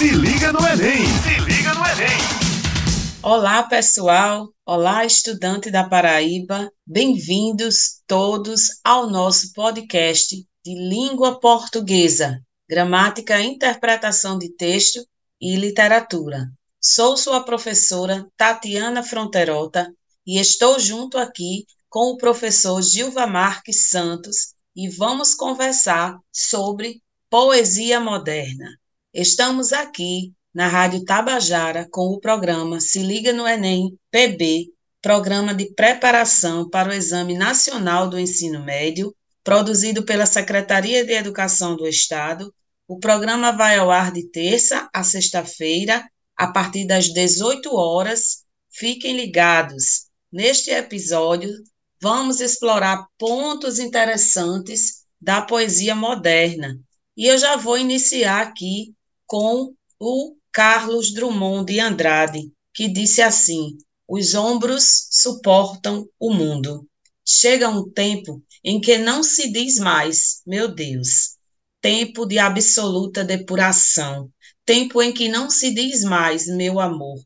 Se liga no Enem! Se liga no Enem! Olá, pessoal! Olá, estudante da Paraíba! Bem-vindos todos ao nosso podcast de língua portuguesa, gramática, interpretação de texto e literatura. Sou sua professora Tatiana Fronterota e estou junto aqui com o professor Gilva Marques Santos e vamos conversar sobre poesia moderna. Estamos aqui na Rádio Tabajara com o programa Se Liga no Enem PB, Programa de Preparação para o Exame Nacional do Ensino Médio, produzido pela Secretaria de Educação do Estado. O programa vai ao ar de terça a sexta-feira, a partir das 18 horas. Fiquem ligados. Neste episódio, vamos explorar pontos interessantes da poesia moderna. E eu já vou iniciar aqui com o Carlos Drummond de Andrade, que disse assim: Os ombros suportam o mundo. Chega um tempo em que não se diz mais, meu Deus, tempo de absoluta depuração, tempo em que não se diz mais, meu amor,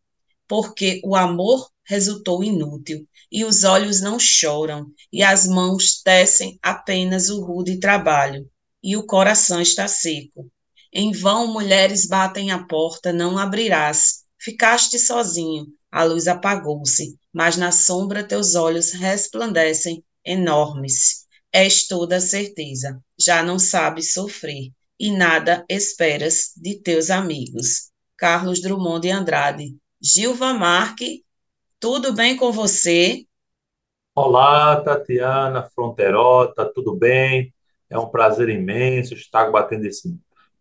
porque o amor resultou inútil, e os olhos não choram, e as mãos tecem apenas o rude trabalho, e o coração está seco. Em vão mulheres batem a porta, não abrirás. Ficaste sozinho, a luz apagou-se, mas na sombra teus olhos resplandecem enormes. És toda certeza, já não sabes sofrer, e nada esperas de teus amigos. Carlos Drummond de Andrade. Gilva Marque, tudo bem com você? Olá, Tatiana Fronterota, tudo bem? É um prazer imenso estar batendo esse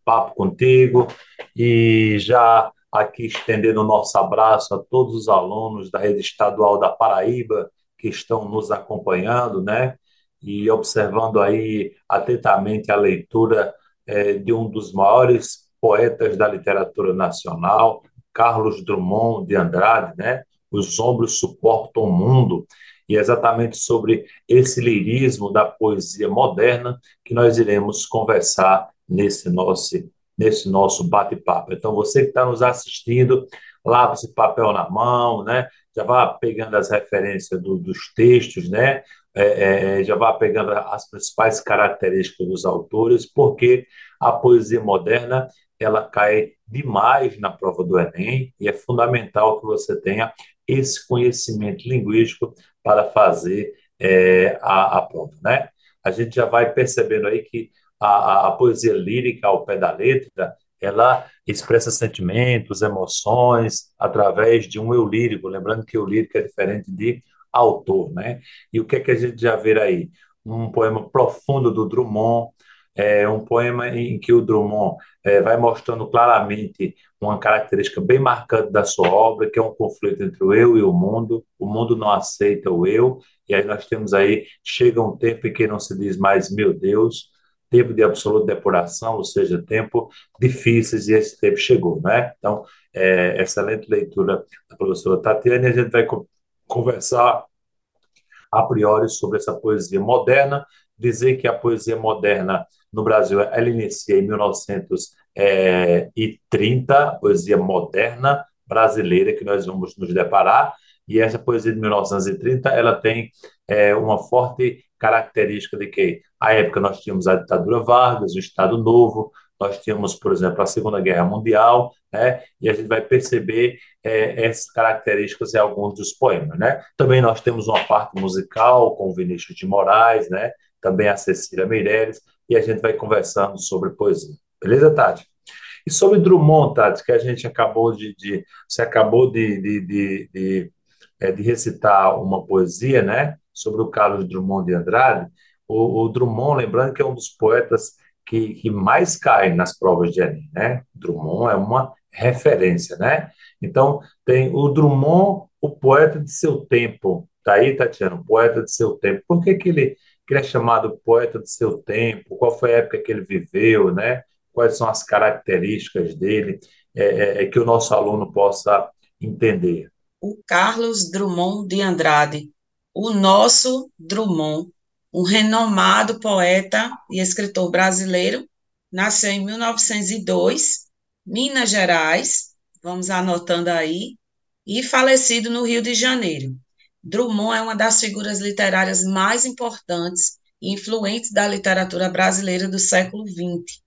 papo contigo e já aqui estendendo o nosso abraço a todos os alunos da rede estadual da Paraíba que estão nos acompanhando, né? E observando aí atentamente a leitura é, de um dos maiores poetas da literatura nacional, Carlos Drummond de Andrade, né? Os ombros suportam o mundo. E é exatamente sobre esse lirismo da poesia moderna que nós iremos conversar nesse nosso, nesse nosso bate-papo. Então, você que está nos assistindo, lava esse papel na mão, né? já vá pegando as referências do, dos textos, né? É, é, já vá pegando as principais características dos autores, porque a poesia moderna ela cai demais na prova do Enem e é fundamental que você tenha esse conhecimento linguístico para fazer é, a, a prova, né? A gente já vai percebendo aí que a, a, poesia lírica ao pé da letra, ela expressa sentimentos, emoções, através de um eu lírico, lembrando que o lírico é diferente de autor, né? E o que é que a gente já vê aí? Um poema profundo do Drummond, é um poema em que o Drummond é, vai mostrando claramente uma característica bem marcante da sua obra, que é um conflito entre o eu e o mundo. O mundo não aceita o eu, e aí nós temos aí, chega um tempo em que não se diz mais, meu Deus, tempo de absoluta depuração, ou seja, tempo difíceis, e esse tempo chegou, né? Então, é, excelente leitura da professora Tatiana, e a gente vai conversar a priori sobre essa poesia moderna, dizer que a poesia moderna no Brasil, ela inicia em 1930, poesia moderna brasileira que nós vamos nos deparar, e essa poesia de 1930, ela tem é, uma forte característica de que, à época, nós tínhamos a ditadura Vargas, o Estado Novo, nós tínhamos, por exemplo, a Segunda Guerra Mundial, né? e a gente vai perceber é, essas características em alguns dos poemas. Né? Também nós temos uma parte musical com o Vinícius de Moraes, né? também a Cecília Meireles, e a gente vai conversando sobre poesia. Beleza, Tati? E sobre Drummond, Tati, que a gente acabou de. de você acabou de, de, de, de, é, de recitar uma poesia, né? sobre o Carlos Drummond de Andrade, o, o Drummond, lembrando que é um dos poetas que, que mais cai nas provas de Enem, né? Drummond é uma referência, né? Então, tem o Drummond, o poeta de seu tempo. Tá aí, Tatiana, o poeta de seu tempo. Por que, que, ele, que ele é chamado poeta de seu tempo? Qual foi a época que ele viveu, né? Quais são as características dele? É, é, é que o nosso aluno possa entender. O Carlos Drummond de Andrade o nosso Drummond, um renomado poeta e escritor brasileiro, nasceu em 1902 Minas Gerais, vamos anotando aí, e falecido no Rio de Janeiro. Drummond é uma das figuras literárias mais importantes e influentes da literatura brasileira do século XX,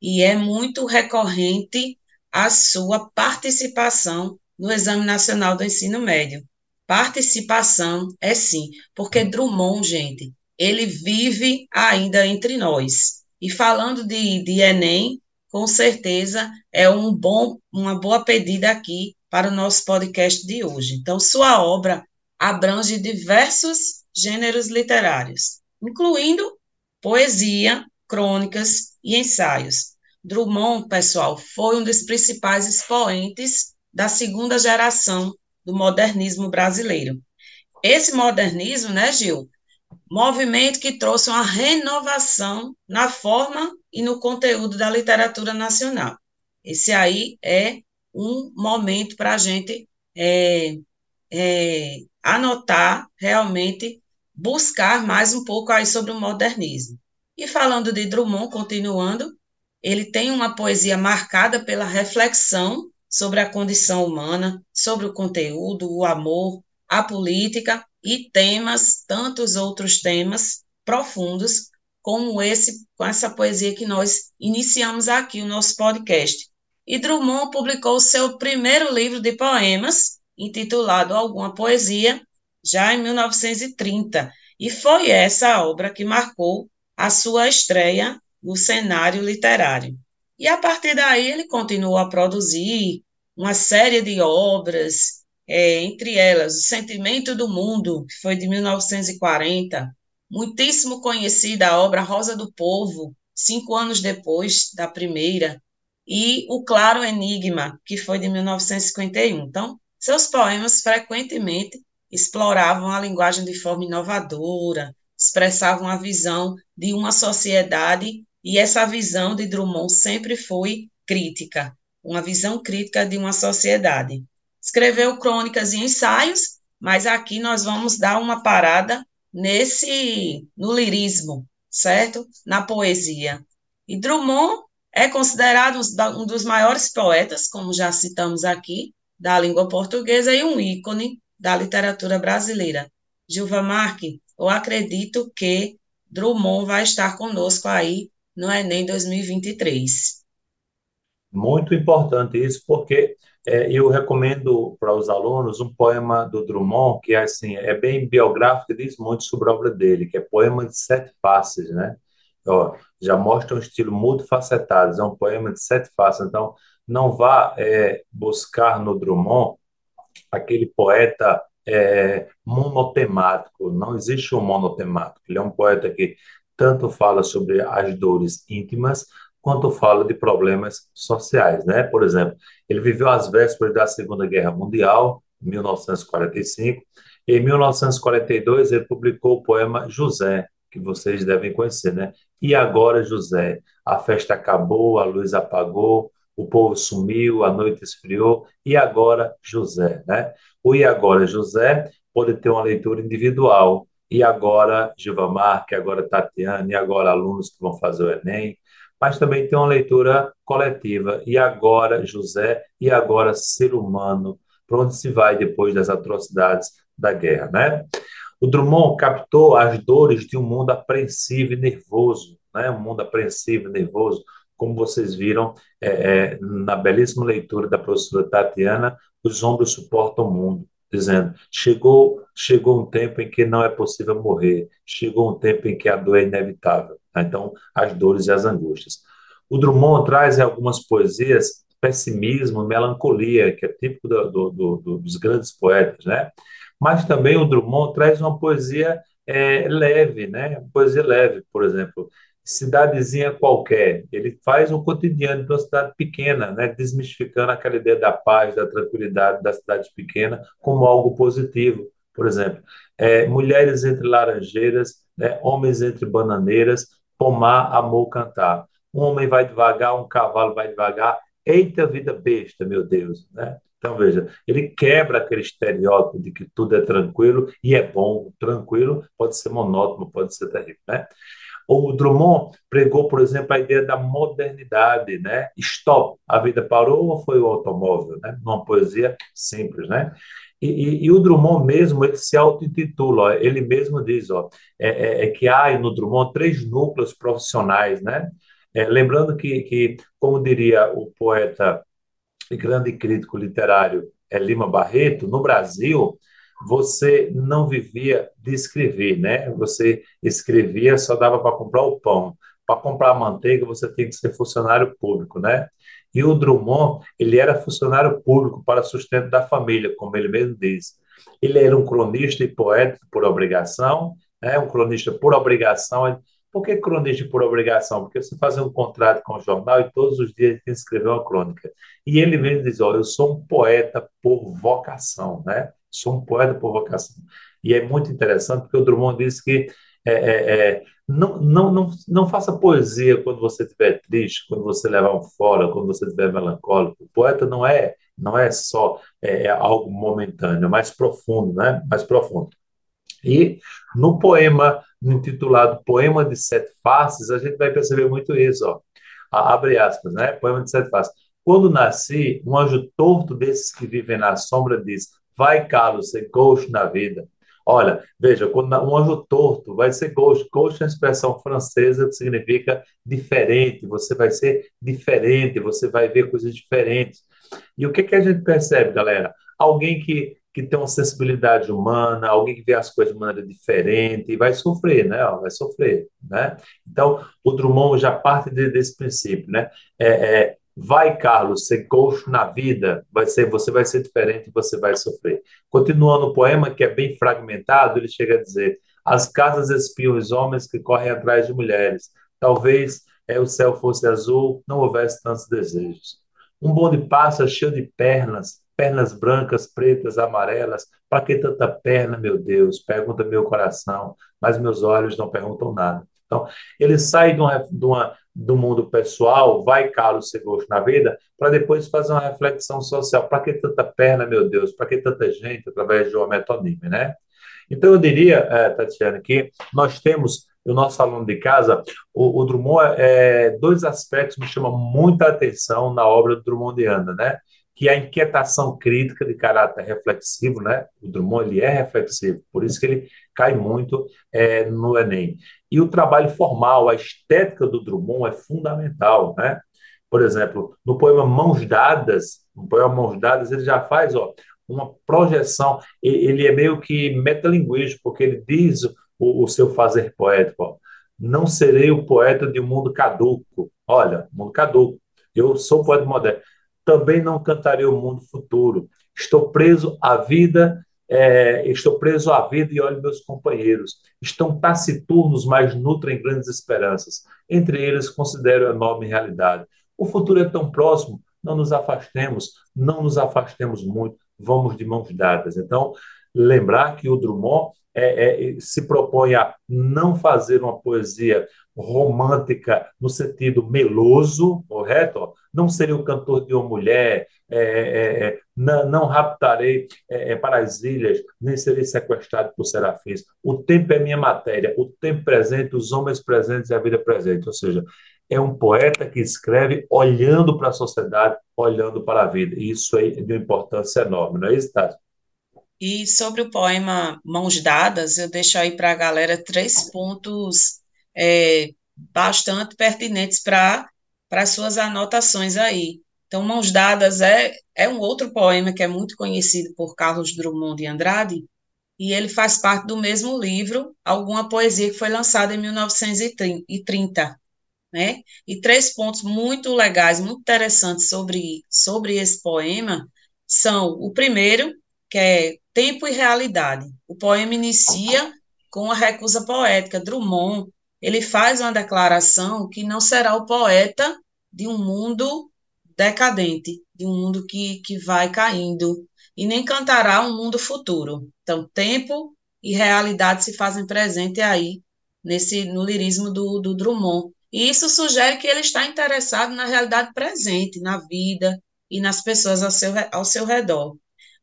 e é muito recorrente a sua participação no Exame Nacional do Ensino Médio. Participação é sim, porque Drummond, gente, ele vive ainda entre nós. E falando de, de Enem, com certeza é um bom, uma boa pedida aqui para o nosso podcast de hoje. Então, sua obra abrange diversos gêneros literários, incluindo poesia, crônicas e ensaios. Drummond, pessoal, foi um dos principais expoentes da segunda geração do modernismo brasileiro. Esse modernismo, né, Gil, movimento que trouxe uma renovação na forma e no conteúdo da literatura nacional. Esse aí é um momento para a gente é, é, anotar, realmente buscar mais um pouco aí sobre o modernismo. E falando de Drummond, continuando, ele tem uma poesia marcada pela reflexão sobre a condição humana, sobre o conteúdo, o amor, a política e temas, tantos outros temas profundos, como esse, com essa poesia que nós iniciamos aqui o nosso podcast. E Drummond publicou seu primeiro livro de poemas, intitulado Alguma Poesia, já em 1930, e foi essa obra que marcou a sua estreia no cenário literário. E a partir daí ele continuou a produzir uma série de obras, é, entre elas O Sentimento do Mundo, que foi de 1940, muitíssimo conhecida a obra Rosa do Povo, cinco anos depois da primeira, e O Claro Enigma, que foi de 1951. Então, seus poemas frequentemente exploravam a linguagem de forma inovadora, expressavam a visão de uma sociedade, e essa visão de Drummond sempre foi crítica, uma visão crítica de uma sociedade escreveu crônicas e ensaios, mas aqui nós vamos dar uma parada nesse no lirismo, certo? Na poesia. E Drummond é considerado um dos maiores poetas, como já citamos aqui, da língua portuguesa e um ícone da literatura brasileira. Gilva Marque, eu acredito que Drummond vai estar conosco aí no Enem 2023. Muito importante isso, porque é, eu recomendo para os alunos um poema do Drummond, que é, assim, é bem biográfico e diz muito sobre a obra dele, que é Poema de Sete Faces, né? Ó, já mostra um estilo multifacetado, é um poema de sete faces, então não vá é, buscar no Drummond aquele poeta é, monotemático, não existe um monotemático, ele é um poeta que tanto fala sobre as dores íntimas, quanto fala de problemas sociais, né? Por exemplo, ele viveu às vésperas da Segunda Guerra Mundial, 1945, e em 1942 ele publicou o poema José, que vocês devem conhecer, né? E agora José, a festa acabou, a luz apagou, o povo sumiu, a noite esfriou, e agora José, né? O e agora José pode ter uma leitura individual, e agora Gilvamar, que agora Tatiana, e agora alunos que vão fazer o Enem, mas também tem uma leitura coletiva. E agora, José, e agora, ser humano, para onde se vai depois das atrocidades da guerra, né? O Drummond captou as dores de um mundo apreensivo e nervoso, né? Um mundo apreensivo e nervoso, como vocês viram é, é, na belíssima leitura da professora Tatiana, os ombros suportam o mundo, dizendo: chegou, chegou um tempo em que não é possível morrer, chegou um tempo em que a dor é inevitável. Tá? Então, as dores e as angústias. O Drummond traz em algumas poesias pessimismo, melancolia, que é típico do, do, do, dos grandes poetas, né? Mas também o Drummond traz uma poesia é, leve, né? Poesia leve, por exemplo, cidadezinha qualquer. Ele faz um cotidiano de uma cidade pequena, né? Desmistificando aquela ideia da paz, da tranquilidade da cidade pequena como algo positivo. Por exemplo, é, mulheres entre laranjeiras, né? homens entre bananeiras, pomar, amor, cantar. Um homem vai devagar, um cavalo vai devagar. Eita vida besta, meu Deus, né? Então, veja, ele quebra aquele estereótipo de que tudo é tranquilo e é bom. Tranquilo pode ser monótono, pode ser terrível, né? O Drummond pregou, por exemplo, a ideia da modernidade, né? Stop, a vida parou ou foi o automóvel, né? Uma poesia simples, né? E, e, e, o Drummond mesmo, ele se auto-intitula, ele mesmo diz, ó, é, é, é, que há no Drummond três núcleos profissionais, né? É, lembrando que, que, como diria o poeta e grande crítico literário é, Lima Barreto, no Brasil, você não vivia de escrever, né? Você escrevia, só dava para comprar o pão. Para comprar a manteiga, você tinha que ser funcionário público, né? E o Drummond, ele era funcionário público para sustento da família, como ele mesmo diz. Ele era um cronista e poeta por obrigação, né? um cronista por obrigação. Por que cronista por obrigação? Porque você fazia um contrato com o jornal e todos os dias tem que escrever uma crônica. E ele mesmo diz, olha, eu sou um poeta por vocação, né? Sou um poeta por vocação. E é muito interessante porque o Drummond diz que é, é, é, não, não, não, não faça poesia quando você estiver triste, quando você levar um fora, quando você estiver melancólico. O poeta não é não é só é, é, algo momentâneo, é mais profundo, né? Mais profundo. E no poema intitulado Poema de Sete Faces, a gente vai perceber muito isso, ó. Abre aspas, né? Poema de Sete Faces. Quando nasci, um anjo torto desses que vivem na sombra diz: Vai, Carlos, ser gauche na vida. Olha, veja, quando um anjo torto vai ser gauche. Gauche é uma expressão francesa que significa diferente. Você vai ser diferente, você vai ver coisas diferentes. E o que, que a gente percebe, galera? Alguém que, que tem uma sensibilidade humana, alguém que vê as coisas de maneira diferente, vai sofrer, né? Vai sofrer, né? Então, o Drummond já parte de, desse princípio, né? É, é, Vai, Carlos, ser coxo na vida, vai ser, você vai ser diferente, você vai sofrer. Continuando o poema, que é bem fragmentado, ele chega a dizer: As casas espiam os homens que correm atrás de mulheres. Talvez é, o céu fosse azul, não houvesse tantos desejos. Um bonde passa cheio de pernas, pernas brancas, pretas, amarelas. Para que tanta perna, meu Deus? Pergunta meu coração, mas meus olhos não perguntam nada. Então, ele sai de uma, de uma do mundo pessoal, vai caro ser gosto na vida, para depois fazer uma reflexão social. Para que tanta perna, meu Deus? Para que tanta gente através de uma metonime, né? Então, eu diria, é, Tatiana, que nós temos, o nosso aluno de casa, o, o Drummond, é, dois aspectos me chamam muita atenção na obra do Drummond Anda, né? Que é a inquietação crítica de caráter reflexivo, né? O Drummond, ele é reflexivo, por isso que ele cai muito é, no Enem. E o trabalho formal, a estética do Drummond é fundamental, né? Por exemplo, no poema Mãos Dadas, no poema Mãos Dadas, ele já faz ó, uma projeção, ele é meio que metalinguístico, porque ele diz o, o seu fazer poético, ó, não serei o poeta de um mundo caduco. Olha, mundo caduco. Eu sou poeta moderno. Também não cantarei o mundo futuro. Estou preso à vida é, estou preso à vida e olho meus companheiros. Estão taciturnos, mas nutrem grandes esperanças. Entre eles, considero a enorme realidade. O futuro é tão próximo, não nos afastemos, não nos afastemos muito, vamos de mãos dadas. Então, lembrar que o Drummond é, é, se propõe a não fazer uma poesia romântica no sentido meloso, correto? Não seria o cantor de uma mulher, é, é, é não, não, raptarei é, para as ilhas, nem serei sequestrado por serafins. O tempo é minha matéria, o tempo presente, os homens presentes e a vida presente. Ou seja, é um poeta que escreve olhando para a sociedade, olhando para a vida. E isso é de uma importância enorme, não é isso, Tati? E sobre o poema Mãos Dadas, eu deixo aí para a galera três pontos é, bastante pertinentes para as suas anotações aí. Então, Mãos Dadas é, é um outro poema que é muito conhecido por Carlos Drummond de Andrade, e ele faz parte do mesmo livro, Alguma Poesia, que foi lançada em 1930. Né? E três pontos muito legais, muito interessantes sobre, sobre esse poema são: o primeiro, que é tempo e realidade. O poema inicia com a recusa poética. Drummond ele faz uma declaração que não será o poeta de um mundo decadente, de um mundo que, que vai caindo, e nem cantará um mundo futuro. Então, tempo e realidade se fazem presente aí nesse no lirismo do, do Drummond. E isso sugere que ele está interessado na realidade presente, na vida e nas pessoas ao seu, ao seu redor.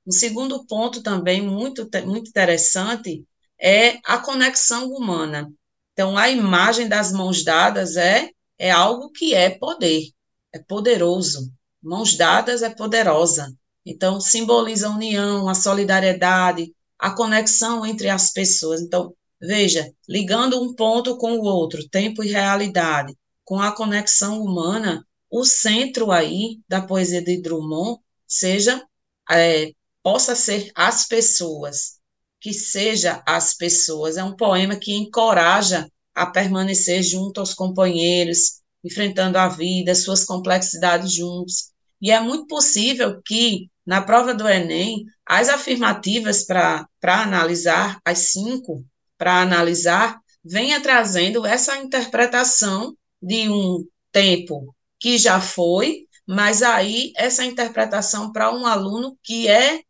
Um segundo ponto também muito, muito interessante é a conexão humana. Então, a imagem das mãos dadas é, é algo que é poder, é poderoso. Mãos dadas é poderosa. Então, simboliza a união, a solidariedade, a conexão entre as pessoas. Então, veja, ligando um ponto com o outro, tempo e realidade, com a conexão humana, o centro aí da poesia de Drummond seja é, possa ser as pessoas, que seja as pessoas. É um poema que encoraja a permanecer junto aos companheiros, enfrentando a vida, suas complexidades juntos. E é muito possível que, na prova do Enem, as afirmativas para analisar, as cinco para analisar, venha trazendo essa interpretação de um tempo que já foi, mas aí essa interpretação para um aluno que é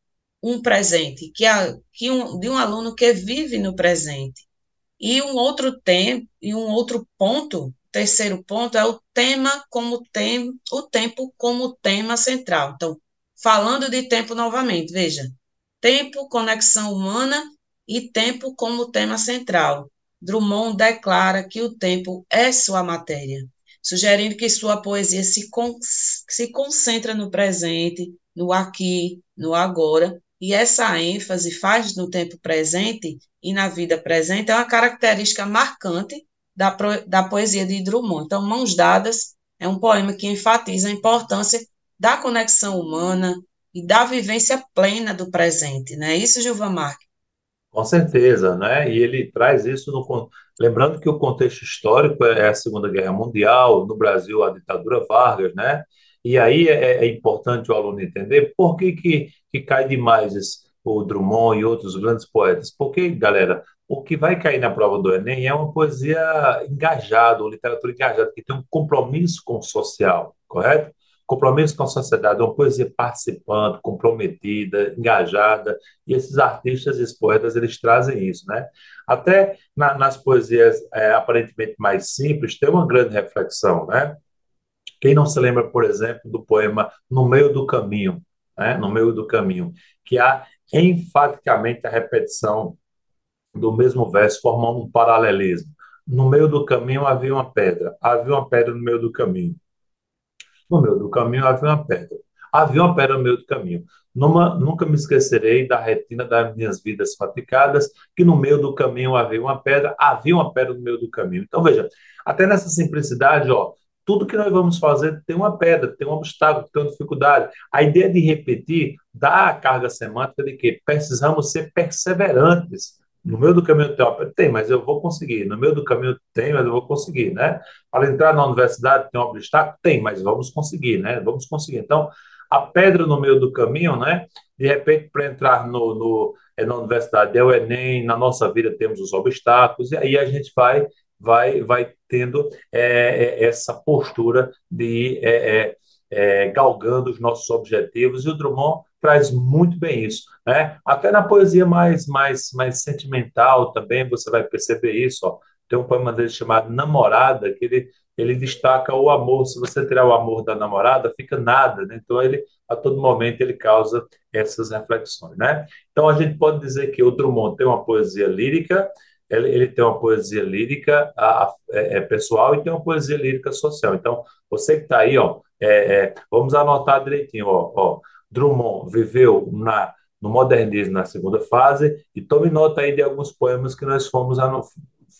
um presente, que, é, que um, de um aluno que vive no presente. E um outro tempo, e um outro ponto, terceiro ponto, é o tema como tem, o tempo como tema central. Então, falando de tempo novamente, veja, tempo, conexão humana e tempo como tema central. Drummond declara que o tempo é sua matéria, sugerindo que sua poesia se, con se concentra no presente, no aqui, no agora, e essa ênfase faz no tempo presente e na vida presente é uma característica marcante da, da poesia de Drummond. Então, Mãos Dadas é um poema que enfatiza a importância da conexão humana e da vivência plena do presente, não é isso, Gilvan Marques? Com certeza, né? E ele traz isso no. Lembrando que o contexto histórico é a Segunda Guerra Mundial, no Brasil, a ditadura Vargas, né? E aí é, é importante o aluno entender por que, que, que cai demais esse, o Drummond e outros grandes poetas. Porque, galera, o que vai cair na prova do Enem é uma poesia engajada, uma literatura engajada, que tem um compromisso com o social, correto? Compromisso com a sociedade, uma poesia participante, comprometida, engajada, e esses artistas esses poetas, eles trazem isso, né? Até na, nas poesias é, aparentemente mais simples, tem uma grande reflexão, né? Quem não se lembra, por exemplo, do poema No Meio do Caminho, né? No Meio do Caminho, que há enfaticamente a repetição do mesmo verso, formando um paralelismo. No meio do caminho havia uma pedra, havia uma pedra no meio do caminho. No meio do caminho havia uma pedra. Havia uma pedra no meio do caminho. Numa, nunca me esquecerei da retina das minhas vidas fatigadas, que no meio do caminho havia uma pedra, havia uma pedra no meio do caminho. Então, veja, até nessa simplicidade, ó, tudo que nós vamos fazer tem uma pedra, tem um obstáculo, tem uma dificuldade. A ideia de repetir dá a carga semântica de que precisamos ser perseverantes no meio do caminho tem, tem, mas eu vou conseguir. No meio do caminho tem, mas eu vou conseguir, né? Para entrar na universidade tem um obstáculo? Tem, mas vamos conseguir, né? Vamos conseguir. Então, a pedra no meio do caminho, né? De repente, para entrar no, no, é, na universidade é o Enem, na nossa vida temos os obstáculos, e aí a gente vai, vai, vai tendo é, é, essa postura de é, é, é, galgando os nossos objetivos, e o Drummond traz muito bem isso. Né? Até na poesia mais, mais, mais sentimental também você vai perceber isso. Ó. Tem um poema dele chamado Namorada, que ele, ele destaca o amor. Se você tirar o amor da namorada, fica nada. Né? Então, ele, a todo momento, ele causa essas reflexões. Né? Então, a gente pode dizer que o Drummond tem uma poesia lírica, ele, tem uma poesia lírica a, a, é, é pessoal e tem uma poesia lírica social. Então, você que está aí, ó, é, é, vamos anotar direitinho. Ó, ó, Drummond viveu na, no modernismo na segunda fase, e tome nota aí de alguns poemas que nós fomos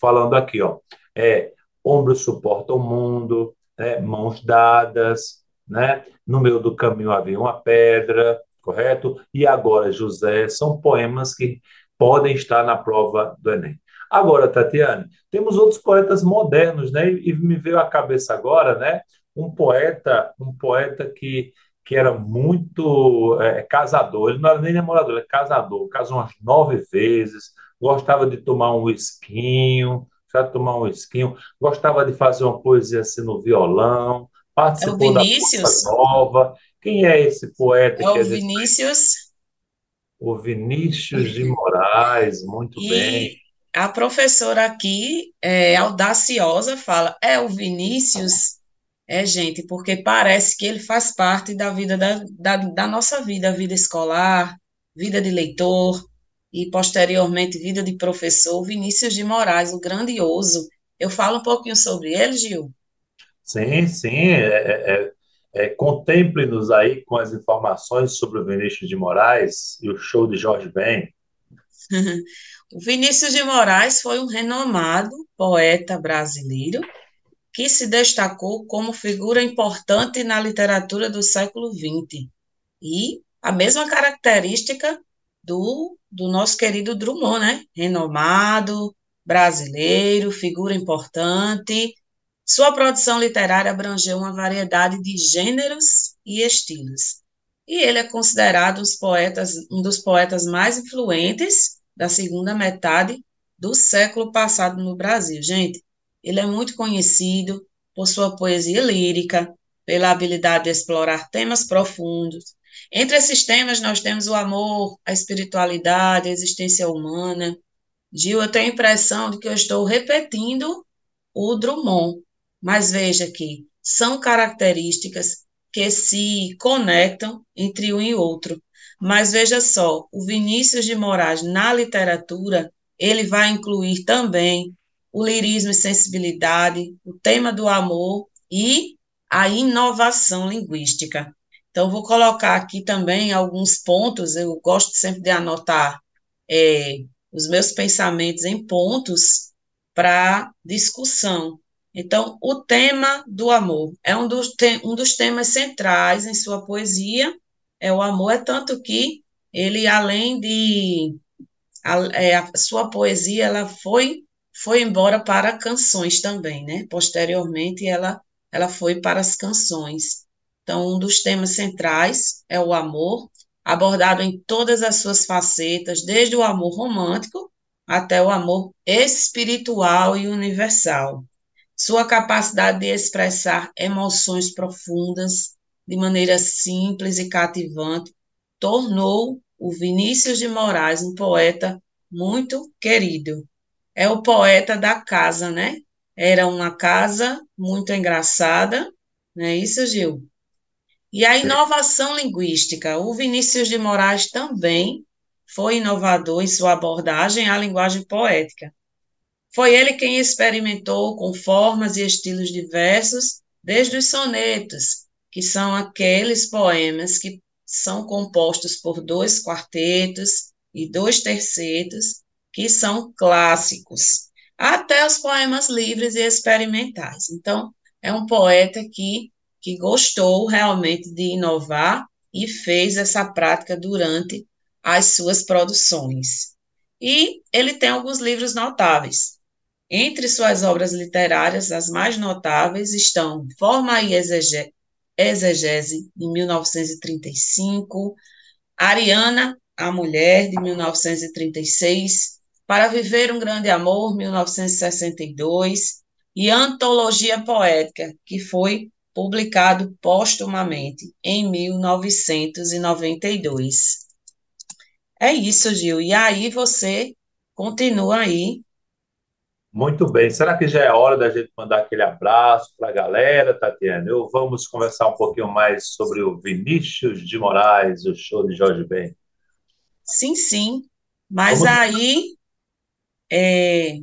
falando aqui. Ó. É, Ombros suportam o mundo, né? Mãos dadas, né? no meio do caminho havia uma pedra, correto? E agora, José, são poemas que podem estar na prova do Enem. Agora, Tatiane, temos outros poetas modernos, né? E me veio à cabeça agora, né? Um poeta, um poeta que que era muito é, casador, ele não era nem namorador, ele era casador, casou umas nove vezes, gostava de tomar um esquinho, já tomar um esquinho, gostava de fazer uma poesia assim no violão, participou é da Bossa Nova. Quem é esse poeta? É o Vinícius. O Vinícius de Moraes, muito e bem. A professora aqui, é, audaciosa, fala: é o Vinícius é, gente, porque parece que ele faz parte da vida da, da, da nossa vida, vida escolar, vida de leitor e posteriormente vida de professor. Vinícius de Moraes, o grandioso, Eu falo um pouquinho sobre ele, Gil. Sim, sim. É, é, é, Contemple-nos aí com as informações sobre o Vinícius de Moraes e o show de Jorge Ben. O Vinícius de Moraes foi um renomado poeta brasileiro que se destacou como figura importante na literatura do século XX. E a mesma característica do, do nosso querido Drummond, né? Renomado, brasileiro, figura importante. Sua produção literária abrangeu uma variedade de gêneros e estilos. E ele é considerado poetas, um dos poetas mais influentes da segunda metade do século passado no Brasil. Gente, ele é muito conhecido por sua poesia lírica, pela habilidade de explorar temas profundos. Entre esses temas, nós temos o amor, a espiritualidade, a existência humana. Gil, eu tenho a impressão de que eu estou repetindo o Drummond, mas veja que são características que se conectam entre um e outro. Mas veja só, o Vinícius de Moraes na literatura, ele vai incluir também o lirismo e sensibilidade, o tema do amor e a inovação linguística. Então, vou colocar aqui também alguns pontos, eu gosto sempre de anotar é, os meus pensamentos em pontos para discussão. Então, o tema do amor é um dos, um dos temas centrais em sua poesia, é o amor, é tanto que ele, além de. A, é, a sua poesia, ela foi foi embora para canções também, né? Posteriormente, ela, ela foi para as canções. Então, um dos temas centrais é o amor, abordado em todas as suas facetas, desde o amor romântico até o amor espiritual e universal. Sua capacidade de expressar emoções profundas de maneira simples e cativante tornou o Vinícius de Moraes um poeta muito querido é o poeta da casa, né? Era uma casa muito engraçada, não é isso, Gil? E a inovação linguística. O Vinícius de Moraes também foi inovador em sua abordagem à linguagem poética. Foi ele quem experimentou com formas e estilos diversos, desde os sonetos, que são aqueles poemas que são compostos por dois quartetos e dois tercetos, que são clássicos, até os poemas livres e experimentais. Então, é um poeta que, que gostou realmente de inovar e fez essa prática durante as suas produções. E ele tem alguns livros notáveis. Entre suas obras literárias, as mais notáveis estão Forma e Exegese, em 1935, Ariana, a Mulher, de 1936, para Viver um Grande Amor, 1962, e Antologia Poética, que foi publicado póstumamente em 1992. É isso, Gil. E aí você continua aí. Muito bem. Será que já é hora da gente mandar aquele abraço para a galera, Tatiana? Eu vamos conversar um pouquinho mais sobre o Vinícius de Moraes, o show de Jorge Ben. Sim, sim. Mas vamos... aí é,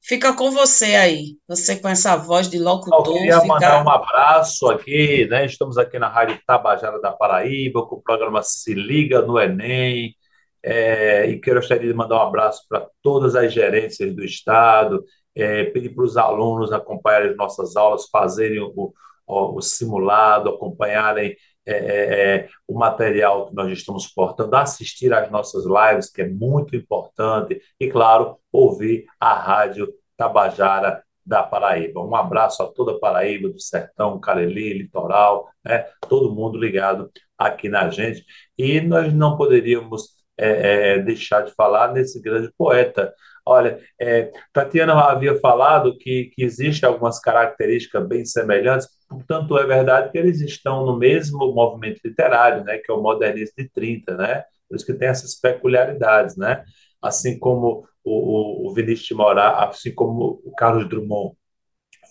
fica com você aí, você com essa voz de locutor. Eu queria fica... mandar um abraço aqui, né? Estamos aqui na Rádio Tabajara da Paraíba, com o programa Se Liga no Enem. É, e quero gostaria de mandar um abraço para todas as gerências do Estado, é, pedir para os alunos acompanharem as nossas aulas, fazerem o, o, o simulado, acompanharem é, é, é, o material que nós estamos portando, assistir às nossas lives, que é muito importante, e, claro, ouvir a Rádio Tabajara da Paraíba. Um abraço a toda a Paraíba, do Sertão, Careli, Litoral, né? todo mundo ligado aqui na gente. E nós não poderíamos é, é, deixar de falar nesse grande poeta. Olha, é, Tatiana havia falado que, que existem algumas características bem semelhantes, Portanto, é verdade que eles estão no mesmo movimento literário, né, que é o modernismo de 30, né? Por isso que tem essas peculiaridades, né? Assim como o, o, Vinícius de Moraes, assim como o Carlos Drummond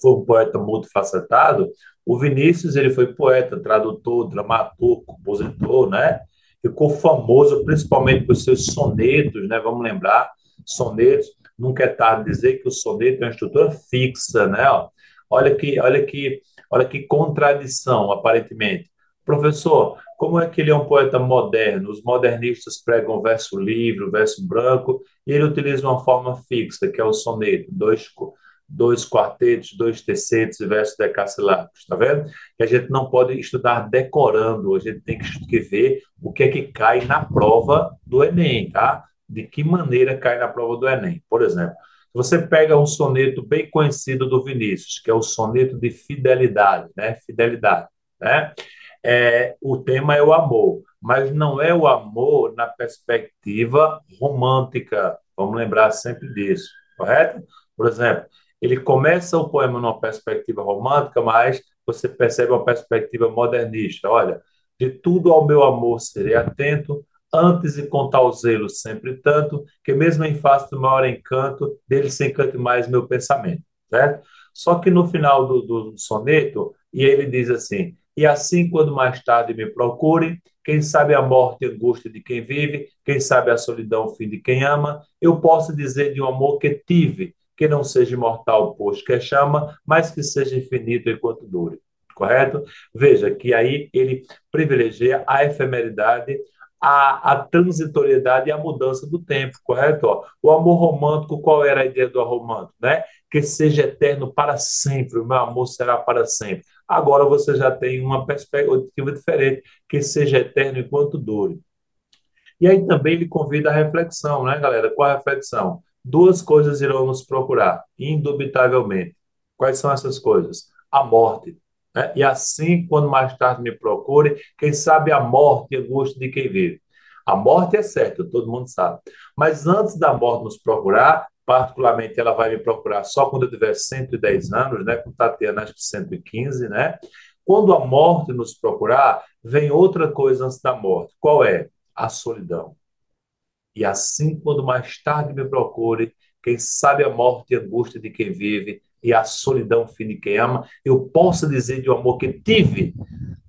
foi um poeta multifacetado, o Vinícius ele foi poeta, tradutor, dramaturgo, compositor, né? Ficou famoso principalmente por seus sonetos, né? Vamos lembrar, sonetos. nunca é tarde dizer que o soneto é uma estrutura fixa, né? Olha que, olha que, olha que contradição, aparentemente. Professor, como é que ele é um poeta moderno? Os modernistas pregam verso livre, verso branco, e ele utiliza uma forma fixa, que é o soneto, dois, dois quartetos, dois tercetos e versos decassilábicos, tá vendo? Que a gente não pode estudar decorando, a gente tem que ver o que é que cai na prova do Enem, tá? De que maneira cai na prova do Enem. Por exemplo, você pega um soneto bem conhecido do Vinícius, que é o soneto de fidelidade, né? Fidelidade, né? É, o tema é o amor, mas não é o amor na perspectiva romântica. Vamos lembrar sempre disso, correto? Por exemplo, ele começa o poema numa perspectiva romântica, mas você percebe uma perspectiva modernista. Olha, de tudo ao meu amor serei atento, antes de contar o zelo sempre tanto, que mesmo em face do maior encanto, dele se encante mais meu pensamento, certo? Só que no final do, do soneto, e ele diz assim, e assim quando mais tarde me procure, quem sabe a morte e angústia de quem vive, quem sabe a solidão o fim de quem ama, eu posso dizer de um amor que tive, que não seja imortal, pois que é chama, mas que seja infinito enquanto dure. Correto? Veja que aí ele privilegia a efemeridade, a, a transitoriedade e a mudança do tempo, correto? O amor romântico, qual era a ideia do amor romântico? Né? Que seja eterno para sempre, o meu amor será para sempre. Agora você já tem uma perspectiva diferente, que seja eterno enquanto dure. E aí também ele convida a reflexão, né, galera? Qual a reflexão? Duas coisas irão nos procurar, indubitavelmente. Quais são essas coisas? A morte. Né? E assim, quando mais tarde me procure, quem sabe a morte a angústia de quem vive. A morte é certa, todo mundo sabe. Mas antes da morte nos procurar, particularmente ela vai me procurar só quando eu tiver 110 anos, né? Com Tatiana, acho que 115, né? Quando a morte nos procurar, vem outra coisa antes da morte. Qual é? A solidão. E assim, quando mais tarde me procure, quem sabe a morte e a angústia de quem vive e a solidão fim de quem ama, eu posso dizer de um amor que tive.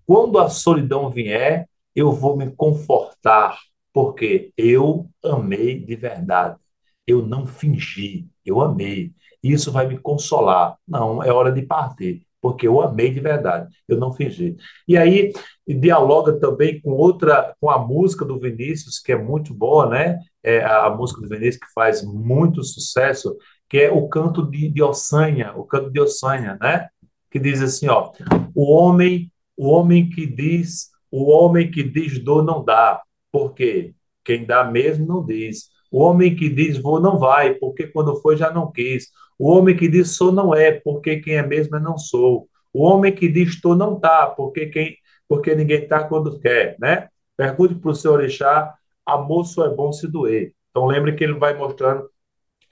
Quando a solidão vier, eu vou me confortar, porque eu amei de verdade. Eu não fingi, eu amei. Isso vai me consolar. Não, é hora de partir porque eu amei de verdade, eu não fingi. E aí dialoga também com outra, com a música do Vinícius, que é muito boa, né? É a música do Vinícius que faz muito sucesso, que é o canto de, de Ossanha, o canto de Ossanha, né? Que diz assim, ó, o homem, o homem que diz, o homem que diz dor não dá, porque quem dá mesmo não diz. O homem que diz vou não vai, porque quando foi já não quis. O homem que diz sou não é, porque quem é mesmo é não sou. O homem que diz estou não tá, porque quem porque ninguém tá quando quer, né? Pergunte para o seu orixá, amor só é bom se doer. Então lembre que ele vai mostrando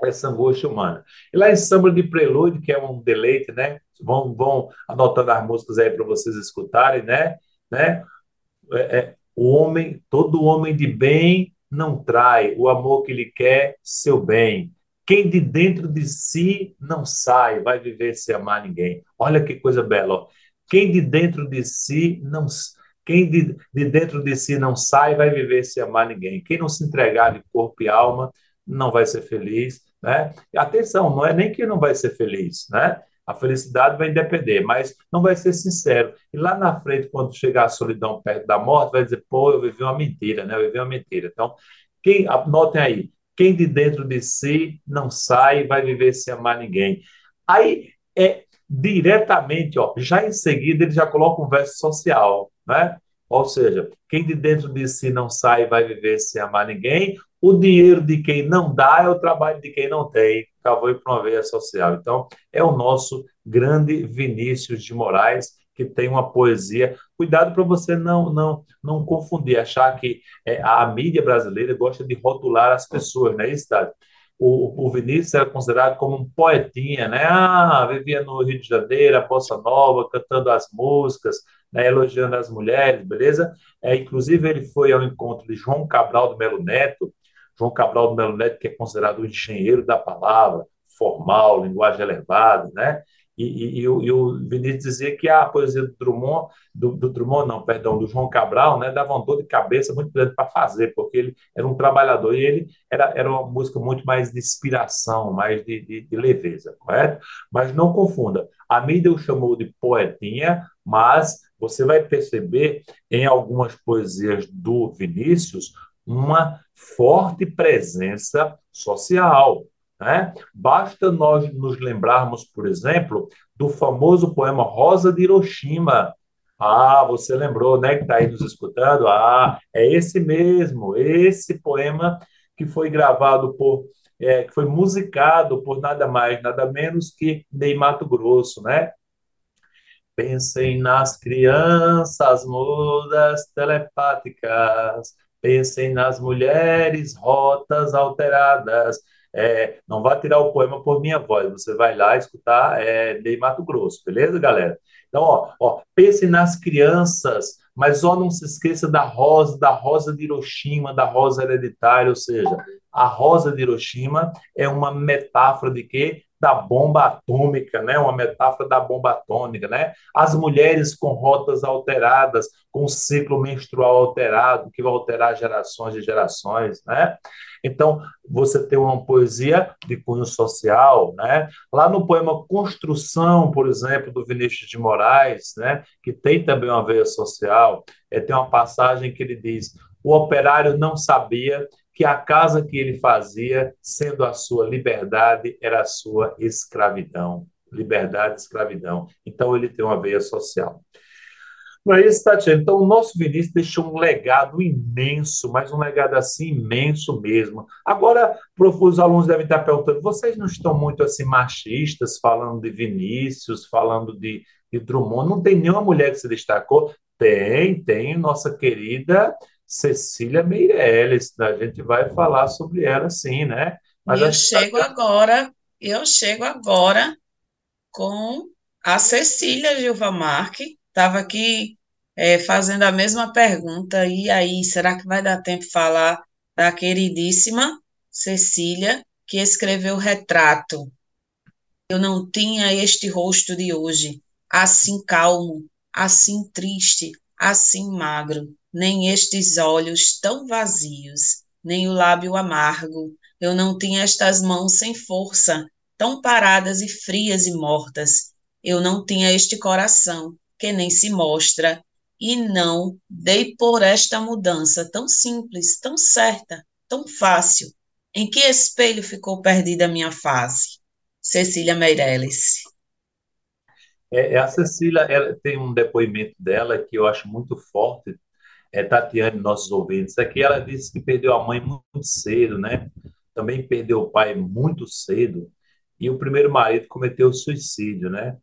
essa angústia humana. E lá em Samba de Prelúdio, que é um deleite, né? Vão, vão anotando as músicas aí para vocês escutarem, né? né? É, é, o homem, todo homem de bem não trai o amor que lhe quer seu bem. Quem de dentro de si não sai, vai viver sem amar ninguém. Olha que coisa bela. Ó. Quem de dentro de si não quem de, de dentro de si não sai, vai viver sem amar ninguém. Quem não se entregar de corpo e alma não vai ser feliz, né? Atenção, não é nem que não vai ser feliz, né? A felicidade vai depender, mas não vai ser sincero. E lá na frente, quando chegar a solidão perto da morte, vai dizer, pô, eu vivi uma mentira, né? Eu vivi uma mentira. Então, quem, notem aí, quem de dentro de si não sai, vai viver sem amar ninguém. Aí é diretamente, ó, já em seguida ele já coloca um verso social, né? Ou seja, quem de dentro de si não sai, vai viver sem amar ninguém. O dinheiro de quem não dá é o trabalho de quem não tem. Acabou para uma veia social. Então, é o nosso grande Vinícius de Moraes, que tem uma poesia. Cuidado para você não não não confundir, achar que é, a mídia brasileira gosta de rotular as pessoas, né? Tá? O, o Vinícius era considerado como um poetinha, né? Ah, vivia no Rio de Janeiro, a Bossa Nova, cantando as músicas, né? elogiando as mulheres, beleza? É, inclusive, ele foi ao encontro de João Cabral do Melo Neto, João Cabral do Melo Neto, que é considerado o engenheiro da palavra, formal, linguagem elevada, né? E, e, e, o, e, o, Vinícius dizia que a poesia do Drummond, do, do, Drummond, não, perdão, do João Cabral, né, dava uma dor de cabeça muito grande para fazer, porque ele era um trabalhador e ele era, era uma música muito mais de inspiração, mais de, de, de leveza, correto? Mas não confunda, a mídia o chamou de poetinha, mas você vai perceber em algumas poesias do Vinícius uma forte presença social. Né? Basta nós nos lembrarmos, por exemplo, do famoso poema Rosa de Hiroshima. Ah, você lembrou, né, que está aí nos escutando? Ah, é esse mesmo, esse poema que foi gravado por, é, que foi musicado por nada mais, nada menos que Ney Mato Grosso, né? Pensem nas crianças mudas telepáticas, pensem nas mulheres rotas alteradas, é, não vá tirar o poema por minha voz, você vai lá escutar é, de Mato Grosso, beleza, galera? Então, ó, ó, pense nas crianças, mas ó, não se esqueça da rosa, da rosa de Hiroshima, da rosa hereditária, ou seja, a rosa de Hiroshima é uma metáfora de quê? Da bomba atômica, né? Uma metáfora da bomba atômica, né? As mulheres com rotas alteradas, com ciclo menstrual alterado, que vai alterar gerações e gerações, né? Então, você tem uma poesia de cunho social, né? Lá no poema Construção, por exemplo, do Vinícius de Moraes, né? Que tem também uma veia social, é, tem uma passagem que ele diz: o operário não sabia que a casa que ele fazia, sendo a sua liberdade, era a sua escravidão. Liberdade, escravidão. Então, ele tem uma veia social. Não é isso, Tatiana? Então, o nosso Vinícius deixou um legado imenso, mas um legado assim imenso mesmo. Agora, os alunos devem estar perguntando: vocês não estão muito assim machistas, falando de Vinícius, falando de, de Drummond? Não tem nenhuma mulher que se destacou? Tem, tem, nossa querida Cecília Meirelles. A gente vai falar sobre ela sim, né? Mas eu chego tá... agora, eu chego agora com a Cecília Gilva Marque, estava aqui é, fazendo a mesma pergunta, e aí, será que vai dar tempo de falar da queridíssima Cecília, que escreveu Retrato? Eu não tinha este rosto de hoje, assim calmo, assim triste, assim magro nem estes olhos tão vazios, nem o lábio amargo. Eu não tinha estas mãos sem força, tão paradas e frias e mortas. Eu não tinha este coração, que nem se mostra, e não dei por esta mudança tão simples, tão certa, tão fácil. Em que espelho ficou perdida a minha face? Cecília Meirelles. É, é, a Cecília ela tem um depoimento dela que eu acho muito forte, é, Tatiane, nossos ouvintes, aqui ela disse que perdeu a mãe muito cedo, né? Também perdeu o pai muito cedo, e o primeiro marido cometeu suicídio, né?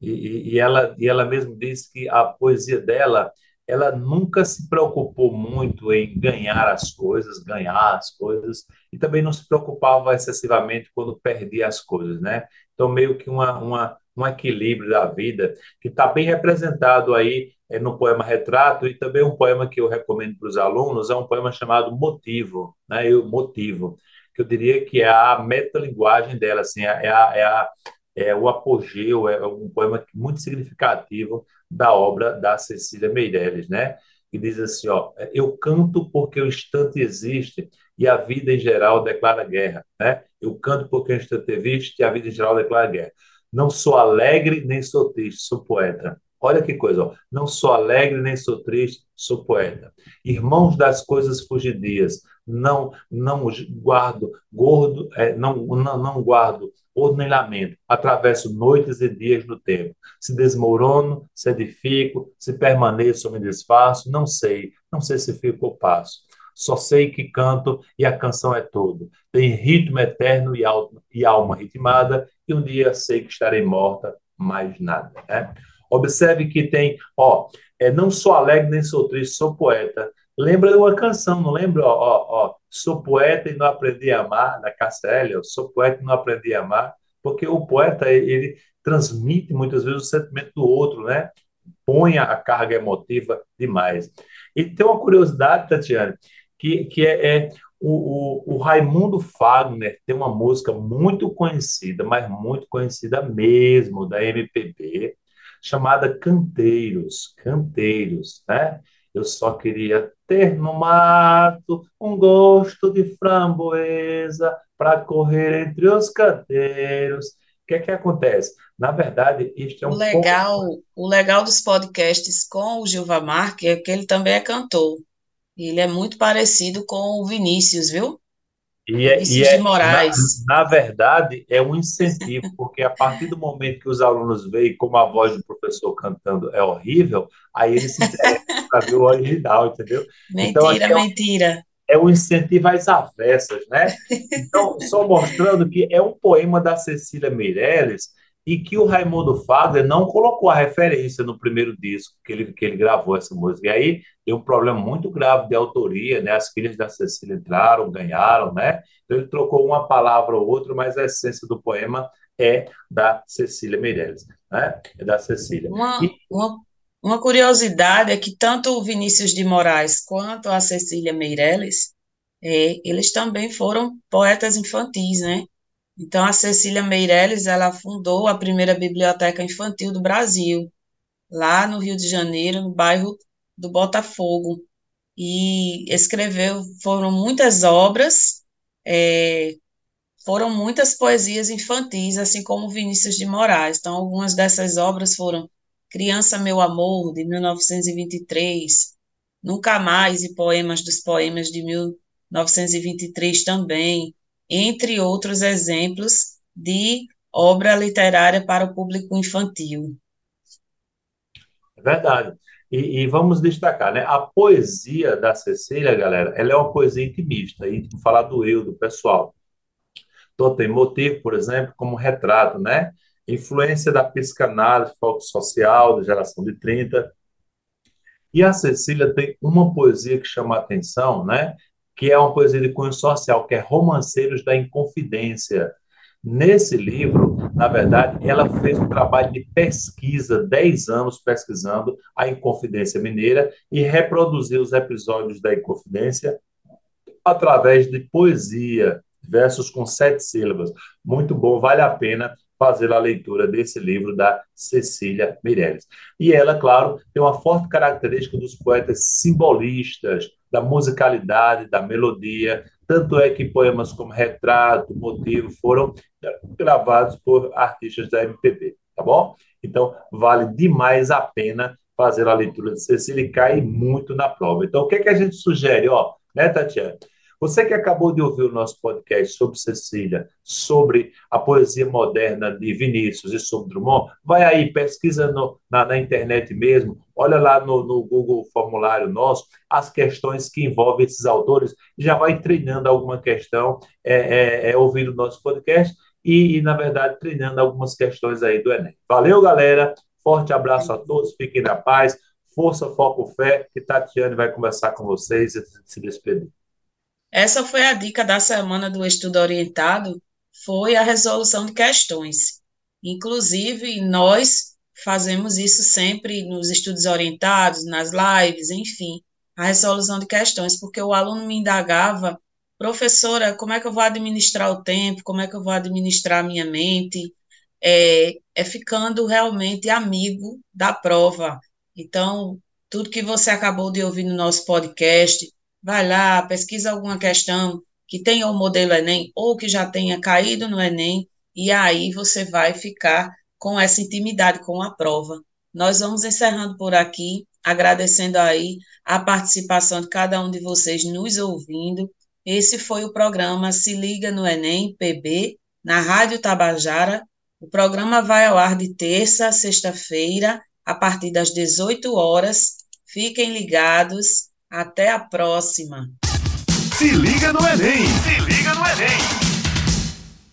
E, e, ela, e ela mesmo disse que a poesia dela, ela nunca se preocupou muito em ganhar as coisas, ganhar as coisas, e também não se preocupava excessivamente quando perdia as coisas, né? Então, meio que uma, uma, um equilíbrio da vida, que está bem representado aí no poema Retrato, e também um poema que eu recomendo para os alunos, é um poema chamado Motivo, né? Eu, Motivo, que eu diria que é a metalinguagem dela, assim, é, a, é, a, é o apogeu, é um poema muito significativo da obra da Cecília Meirelles, né? Que diz assim, ó, eu canto porque o instante existe e a vida em geral declara guerra, né? Eu canto porque o instante existe e a vida em geral declara guerra. Não sou alegre nem sou triste, sou poeta. Olha que coisa, ó. não sou alegre nem sou triste, sou poeta. Irmãos das coisas fugidias, não não guardo gordo, é, não, não, não guardo ordenamento, atravesso noites e dias no tempo. Se desmorono, se edifico, se permaneço ou me desfaço, não sei, não sei se fico ou passo. Só sei que canto e a canção é tudo. Tem ritmo eterno e, alma, e alma ritmada, e um dia sei que estarei morta, mais nada. Né? Observe que tem, ó, é, não sou alegre nem sou triste, sou poeta. Lembra de uma canção, não lembra? Ó, ó, ó, sou poeta e não aprendi a amar, da Cassélia, sou poeta e não aprendi a amar, porque o poeta, ele transmite muitas vezes o sentimento do outro, né? Põe a carga emotiva demais. E tem uma curiosidade, Tatiana, que, que é, é o, o, o Raimundo Fagner tem uma música muito conhecida, mas muito conhecida mesmo, da MPB, chamada Canteiros, Canteiros, né? Eu só queria ter no mato um gosto de framboesa para correr entre os canteiros. O que é que acontece? Na verdade, isto é um o legal, pouco... o legal dos podcasts com o Gilva Marque é que ele também é cantor. Ele é muito parecido com o Vinícius, viu? E é, e é, de Moraes. Na, na, verdade, é um incentivo, porque a partir do momento que os alunos veem como a voz do professor cantando é horrível, aí eles se interessam para ver o original, entendeu? Mentira, então, é mentira. É um incentivo às avessas, né? Então, só mostrando que é um poema da Cecília Meirelles e que o Raimundo Fagner não colocou a referência no primeiro disco que ele, que ele gravou essa música. E aí tem um problema muito grave de autoria, né? As filhas da Cecília entraram, ganharam, né? Então ele trocou uma palavra ou outra, mas a essência do poema é da Cecília Meirelles, né? É da Cecília. Uma, e... uma, uma curiosidade é que tanto o Vinícius de Moraes quanto a Cecília Meirelles, é, eles também foram poetas infantis, né? Então, a Cecília Meirelles, ela fundou a primeira biblioteca infantil do Brasil, lá no Rio de Janeiro, no bairro do Botafogo, e escreveu, foram muitas obras, é, foram muitas poesias infantis, assim como Vinícius de Moraes. Então, algumas dessas obras foram Criança Meu Amor, de 1923, Nunca Mais e Poemas dos Poemas, de 1923 também, entre outros exemplos de obra literária para o público infantil. É verdade. E, e, vamos destacar, né? A poesia da Cecília, galera, ela é uma poesia intimista, e falar do eu, do pessoal. Então, tem motivo, por exemplo, como retrato, né? Influência da psicanálise, foco social, da geração de 30. E a Cecília tem uma poesia que chama a atenção, né? Que é uma poesia de cunho social, que é Romanceiros da Inconfidência. Nesse livro, na verdade, ela fez um trabalho de pesquisa, 10 anos pesquisando a Inconfidência Mineira e reproduziu os episódios da Inconfidência através de poesia, versos com sete sílabas. Muito bom, vale a pena fazer a leitura desse livro da Cecília Meirelles. E ela, claro, tem uma forte característica dos poetas simbolistas, da musicalidade, da melodia. Tanto é que poemas como Retrato, Motivo foram gravados por artistas da MPB, tá bom? Então, vale demais a pena fazer a leitura de Cecília e cai muito na prova. Então, o que, é que a gente sugere, ó, né, Tatiana? Você que acabou de ouvir o nosso podcast sobre Cecília, sobre a poesia moderna de Vinícius e sobre Drummond, vai aí, pesquisa no, na, na, internet mesmo, olha lá no, no Google formulário nosso as questões que envolvem esses autores, já vai treinando alguma questão, é, é, é ouvindo o nosso podcast e, e, na verdade, treinando algumas questões aí do Enem. Valeu, galera! Forte abraço a todos, fiquem na paz, força, foco, fé, que Tatiane vai conversar com vocês e se despedir. Essa foi a dica da semana do estudo orientado, foi a resolução de questões. Inclusive, nós fazemos isso sempre nos estudos orientados, nas lives, enfim, a resolução de questões, porque o aluno me indagava, professora, como é que eu vou administrar o tempo, como é que eu vou administrar a minha mente, é, é ficando realmente amigo da prova. Então, tudo que você acabou de ouvir no nosso podcast, vai lá, pesquisa alguma questão que tenha o modelo Enem ou que já tenha caído no Enem, e aí você vai ficar com essa intimidade com a prova. Nós vamos encerrando por aqui, agradecendo aí a participação de cada um de vocês nos ouvindo. Esse foi o programa Se Liga no Enem PB, na Rádio Tabajara. O programa vai ao ar de terça a sexta-feira, a partir das 18 horas. Fiquem ligados até a próxima. Se liga no Enem! Se liga no Enem!